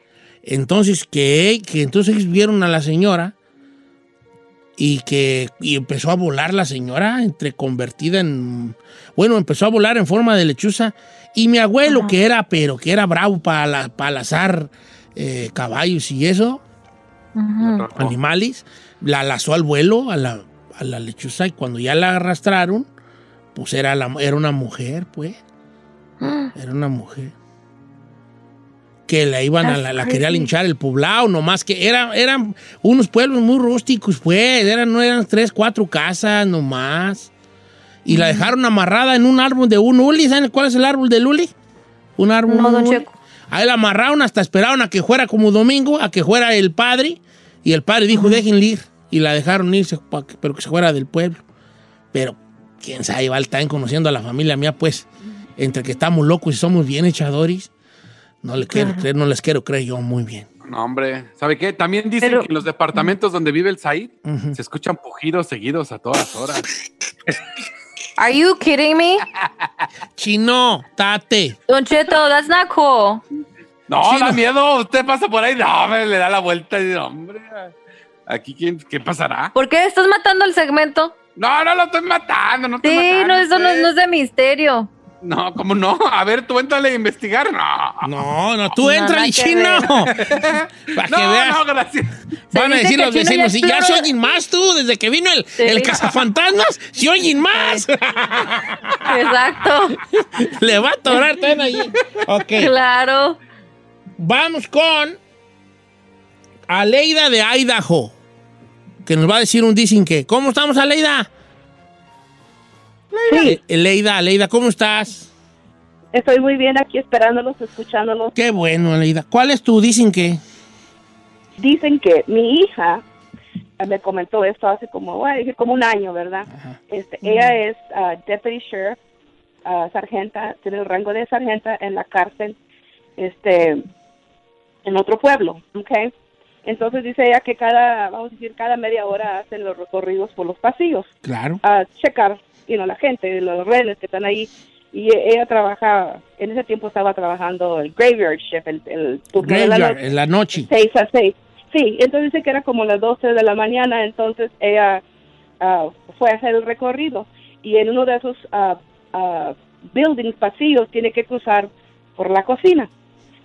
Entonces, que, que entonces vieron a la señora y que y empezó a volar la señora, entre convertida en. Bueno, empezó a volar en forma de lechuza. Y mi abuelo, que era, pero que era bravo para, la, para eh, caballos y eso, animales, la lazó al vuelo, a la, a la lechuza, y cuando ya la arrastraron, pues era, la, era una mujer, pues. Era una mujer. Que la iban a la, la quería linchar el poblado, nomás que era, eran unos pueblos muy rústicos, pues. Eran, no eran tres, cuatro casas nomás. Y la dejaron amarrada en un árbol de un uli. ¿Saben cuál es el árbol del uli? Un árbol. No, don. Checo. Ahí la amarraron hasta esperaron a que fuera como domingo, a que fuera el padre. Y el padre dijo, déjenle ir. Y la dejaron irse, pero que se fuera del pueblo. Pero, quién sabe, igual están conociendo a la familia mía, pues, entre que estamos locos y somos bien echadores. No, le quiero creer, no les quiero creer yo muy bien. No, hombre. ¿Sabe qué? También dicen Pero- que en los departamentos donde vive el Said se escuchan pujidos seguidos a todas horas. Are you kidding me? Chino, tate. Don Cheto, that's not cool. No, da miedo. Usted pasa por ahí, no, hombre, le da la vuelta y dice, hombre, aquí quién, ¿qué pasará? ¿Por qué estás matando el segmento? No, no lo estoy matando, no estoy Sí, matando. no, eso no, pues. no es de misterio. No, ¿cómo no? A ver, tú entrale a investigar. No. No, no, tú entra y chino. Para que No, veas. no, gracias. Van a decir los vecinos, si ya se oyen más tú, desde que vino el, Sí. el cazafantasmas, se oyen más. Exacto. Le va a atorar también allí. Ok. Claro. Vamos con Aleida de Idaho, que nos va a decir un dicen que. ¿Cómo estamos, Aleida? Sí, Eh, Aleida, Aleida, ¿cómo estás? estoy muy bien aquí esperándolos, escuchándolos. Qué bueno, Aleida. ¿Cuál es tu dicen que? Dicen que mi hija me comentó esto hace como, bueno, como un año, ¿verdad? Este, Ella es ah, deputy sheriff, ah, sargenta, tiene el rango de sargenta en la cárcel, este, en otro pueblo, ¿ok? Entonces dice ella que cada, vamos a decir, cada media hora hacen los recorridos por los pasillos Claro. a checar, you know, la gente, los redes que están ahí. Y ella trabaja, en ese tiempo estaba trabajando el graveyard shift, el, el turno de la noche. en la noche. 6 a 6. Sí, entonces dice que era como las 12 de la mañana, entonces ella ah, fue a hacer el recorrido y en uno de esos ah, ah, buildings, pasillos, tiene que cruzar por la cocina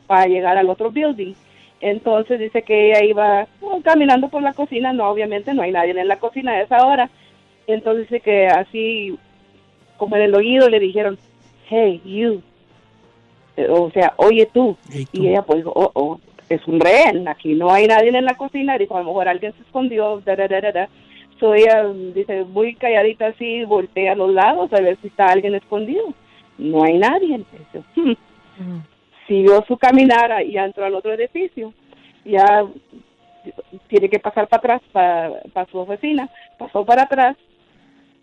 para llegar al otro building. Entonces dice que ella iba caminando por la cocina, no, obviamente no hay nadie en la cocina a esa hora. Entonces dice que así, como en el oído, le dijeron, hey, you, Eh, o sea, oye tú. Y ella pues dijo, oh, oh, es un rehén, aquí no hay nadie en la cocina. Dijo, a lo mejor alguien se escondió, da, da, da, da, da. So ella dice, muy calladita así, voltea a los lados a ver si está alguien escondido. No hay nadie. Dice, "Hmm". Siguió su caminar y entró al otro edificio. Ya tiene que pasar para atrás, para, su oficina. Pasó para atrás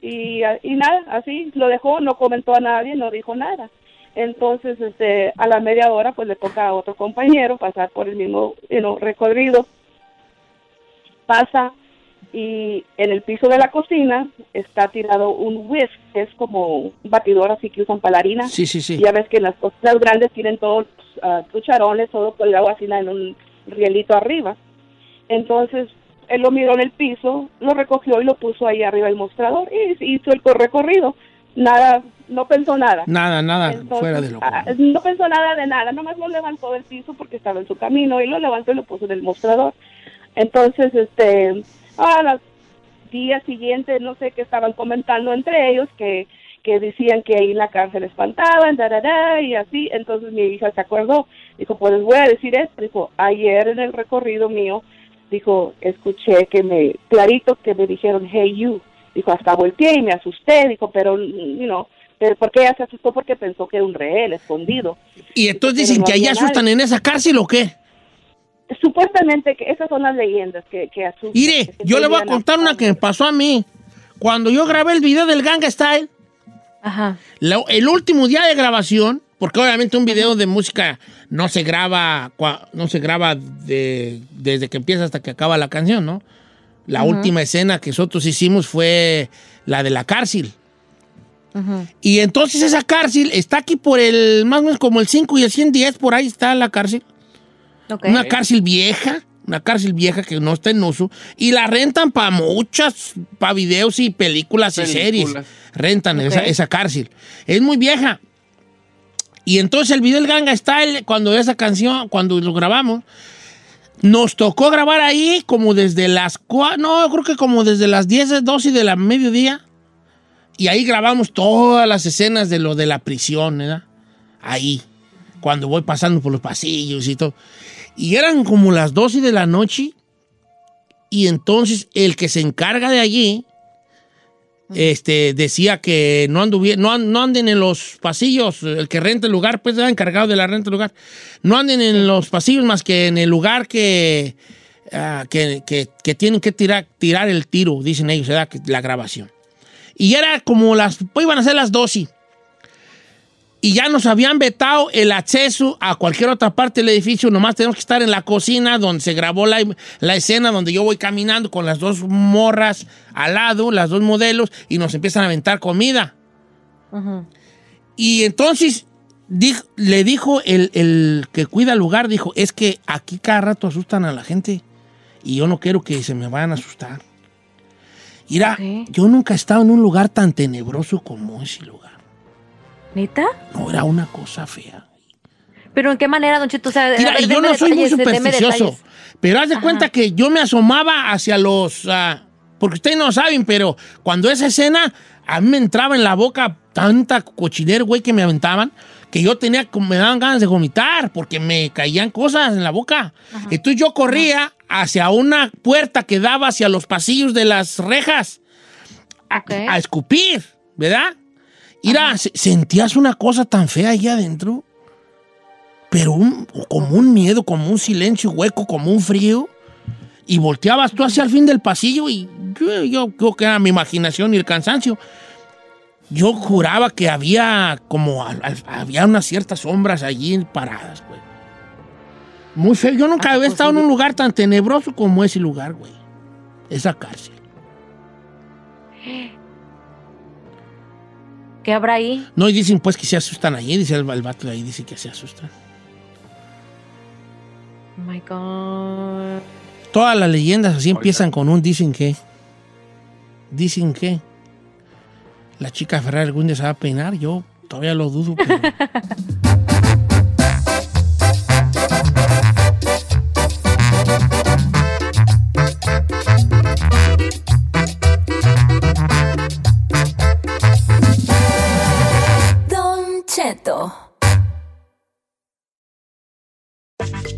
y, y nada, así lo dejó, no comentó a nadie, no dijo nada. Entonces, este, a la media hora, pues le toca a otro compañero pasar por el mismo recorrido. Pasa y en el piso de la cocina está tirado un whisk, que es como un batidor así que usan para la harina. Sí, sí, sí. Ya ves que en las cocinas grandes tienen todos los ah, cucharones, todo colgado así en un rielito arriba. Entonces, él lo miró en el piso, lo recogió y lo puso ahí arriba del mostrador y hizo el recorrido. Nada, no pensó nada. Nada, nada, Entonces, fuera de lo ah, no pensó nada de nada, nomás lo levantó del piso porque estaba en su camino y lo levantó y lo puso en el mostrador. Entonces, este, al día siguiente, no sé qué estaban comentando entre ellos, que, que decían que ahí en la cárcel espantaban, y así. Entonces mi hija se acordó, dijo, pues voy a decir esto. Dijo, ayer en el recorrido mío, dijo, escuché que me, clarito que me dijeron, hey you. Dijo, hasta volteé y me asusté. Dijo, pero, you know, pero ¿por qué ella se asustó? Porque pensó que era un rehén escondido. Y entonces dicen no que allá asustan en esa cárcel o qué? Supuestamente que esas son las leyendas que, que asustan. Mire, que yo le voy a contar una que me pasó a mí. Cuando yo grabé el video del Ganga Style, la- el último día de grabación, porque obviamente un video de música no se graba, no se graba de- desde que empieza hasta que acaba la canción, ¿no? La última escena que nosotros hicimos fue la de la cárcel. Y entonces esa cárcel está aquí por el, más o menos como el 5 y el 110, por ahí está la cárcel. Una cárcel vieja, una cárcel vieja que no está en uso. Y la rentan para muchas, para videos y películas, y series. Rentan esa, esa cárcel. Es muy vieja. Y entonces el video del Ganga Style, cuando esa canción, cuando lo grabamos, nos tocó grabar ahí como desde las 4, no, creo que como desde las 10, 12 de la mediodía. Y ahí grabamos todas las escenas de lo de la prisión, ¿verdad? Ahí, cuando voy pasando por los pasillos y todo. Y eran como las 12 de la noche. Y entonces el que se encarga de allí este, decía que no, no, no anden en los pasillos, el que renta el lugar, pues era encargado de la renta del lugar, no anden en los pasillos más que en el lugar que, ah, que, que- tienen que tirar, tirar el tiro, dicen ellos. Que- la grabación. Y era como las, pues iban a ser las 12. Y ya nos habían vetado el acceso a cualquier otra parte del edificio. Nomás tenemos que estar en la cocina donde se grabó la, la escena, donde yo voy caminando con las dos morras al lado, las dos modelos, y nos empiezan a aventar comida. Y entonces dijo- le dijo el, el que cuida el lugar, dijo, es que aquí cada rato asustan a la gente y yo no quiero que se me vayan a asustar. Mira, yo nunca he estado en un lugar tan tenebroso como ese lugar. ¿Neta? No, era una cosa fea. ¿Pero en qué manera, Don Cheto? O sea, a Mira, ver, y yo no soy muy detalles, supersticioso, pero haz de cuenta que yo me asomaba hacia los... ah, porque ustedes no saben, pero cuando esa escena, a mí me entraba en la boca tanta cochinero, güey, que me aventaban, que yo tenía, como- me daban ganas de vomitar, porque me caían cosas en la boca. Entonces yo corría hacia una puerta que daba hacia los pasillos de las rejas a, a escupir, ¿verdad? Mira, se- sentías una cosa tan fea ahí adentro, pero un- como un miedo, como un silencio hueco, como un frío. y volteabas tú hacia el fin del pasillo y yo, yo creo que era mi imaginación y el cansancio. Yo juraba que había como al- al- había unas ciertas sombras allí paradas, güey. Muy feo. Yo nunca había estado en un lugar tan tenebroso como ese lugar, güey. Esa cárcel. ¿Qué habrá ahí? No, y dicen pues que se asustan allí, dice el, el vato de ahí, dice que se asustan. Oh my God. Todas las leyendas así empiezan con un dicen que. Dicen que. La chica Ferrari algún día se va a peinar, yo todavía lo dudo, pero.